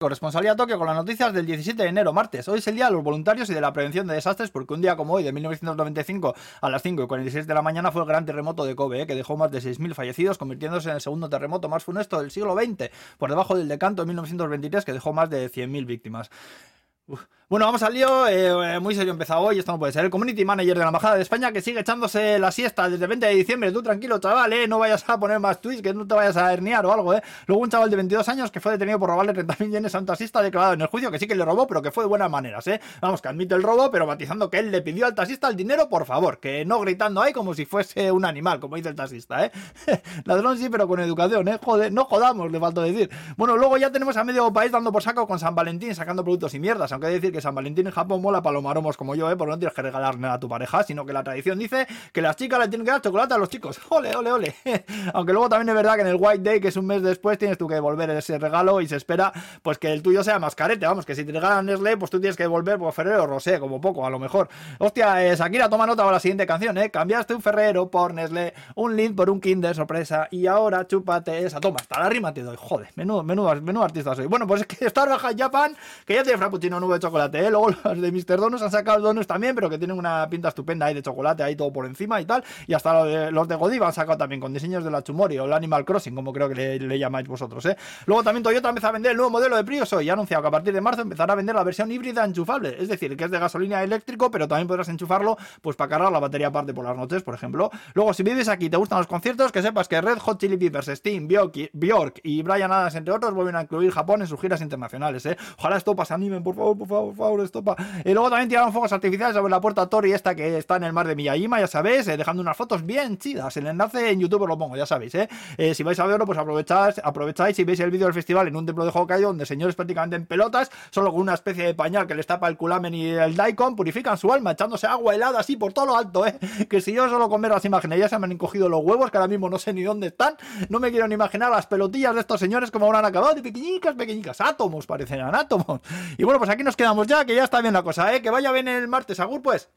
Corresponsalía Tokio con las noticias del 17 de enero, martes. Hoy es el día de los voluntarios y de la prevención de desastres porque un día como hoy, de 1995 a las 5 y 46 de la mañana, fue el gran terremoto de Kobe, eh, que dejó más de 6.000 fallecidos, convirtiéndose en el segundo terremoto más funesto del siglo XX, por debajo del de 1923, que dejó más de 100.000 víctimas. Bueno, vamos al lío. Eh, muy serio empezado hoy. Esto no puede ser. El community manager de la Embajada de España que sigue echándose la siesta desde el 20 de diciembre. Tú tranquilo, chaval, eh. No vayas a poner más tweets, que no te vayas a herniar o algo, eh. Luego un chaval de 22 años que fue detenido por robarle 30.000 yenes a un taxista declarado en el juicio que sí que le robó, pero que fue de buenas maneras, eh. Vamos, que admite el robo, pero matizando que él le pidió al taxista el dinero, por favor. Que no gritando ahí como si fuese un animal, como dice el taxista, eh. Ladrón sí, pero con educación, eh. Joder, no jodamos, le faltó decir. Bueno, luego ya tenemos a medio país dando por saco con San Valentín, sacando productos y mierdas. Que decir que San Valentín en Japón mola para los maromos como yo, ¿eh? Porque no tienes que regalarle a tu pareja, sino que la tradición dice que las chicas le tienen que dar chocolate a los chicos. Ole, ole, ole. Aunque luego también es verdad que en el White Day, que es un mes después, tienes tú que devolver ese regalo y se espera pues que el tuyo sea más carete. Vamos, que si te regalan Nestlé, pues tú tienes que devolver por Ferrero Rosé, como poco, a lo mejor. Hostia, eh, Shakira, toma nota para la siguiente canción, ¿eh? Cambiaste un Ferrero por Nestlé, un Lind por un Kinder sorpresa y ahora chúpate esa. Toma, hasta la rima te doy. Joder, menudo, menudo, menudo artista soy. Bueno, pues es que Raja Japan, que ya tiene frappuccino nube de chocolate, ¿eh? Luego los de Mr. Donuts han sacado donuts también, pero que tienen una pinta estupenda ahí de chocolate, ahí todo por encima y tal. Y hasta los de, Godiva han sacado también con diseños de la Chumori o el Animal Crossing, como creo que le, llamáis vosotros, ¿eh? Luego también Toyota empieza a vender el nuevo modelo de Prius y ha anunciado que a partir de marzo empezará a vender la versión híbrida enchufable, es decir, que es de gasolina eléctrico, pero también podrás enchufarlo pues para cargar la batería aparte por las noches, por ejemplo. Luego, si vives aquí y te gustan los conciertos, que sepas que Red Hot Chili Peppers, Steam, Bjork y Brian Adams, entre otros, vuelven a incluir Japón en sus giras internacionales, ¿eh? Ojalá esto se animen, por favor, por favor, por favor, estopa. Y luego también tiraron fuegos artificiales sobre la puerta Tori esta que está en el mar de Miyajima, ya sabéis, eh, dejando unas fotos bien chidas. El enlace en YouTube os lo pongo, ya sabéis, ¿eh? eh si vais a verlo, pues aprovecháis, aprovecháis y veis el vídeo del festival en un templo de Hokkaido donde señores prácticamente en pelotas, solo con una especie de pañal que les tapa el culamen y el daikon, purifican su alma echándose agua helada así por todo lo alto, ¿eh? Que si yo solo con las imágenes ya se me han encogido los huevos, que ahora mismo no sé ni dónde están, no me quiero ni imaginar las pelotillas de estos señores como habrán acabado, de pequeñicas, pequeñicas, átomos, parecen átomos. Y bueno, pues aquí nos quedamos ya, que ya está bien la cosa, ¿eh? Que vaya bien el martes, Agur, pues.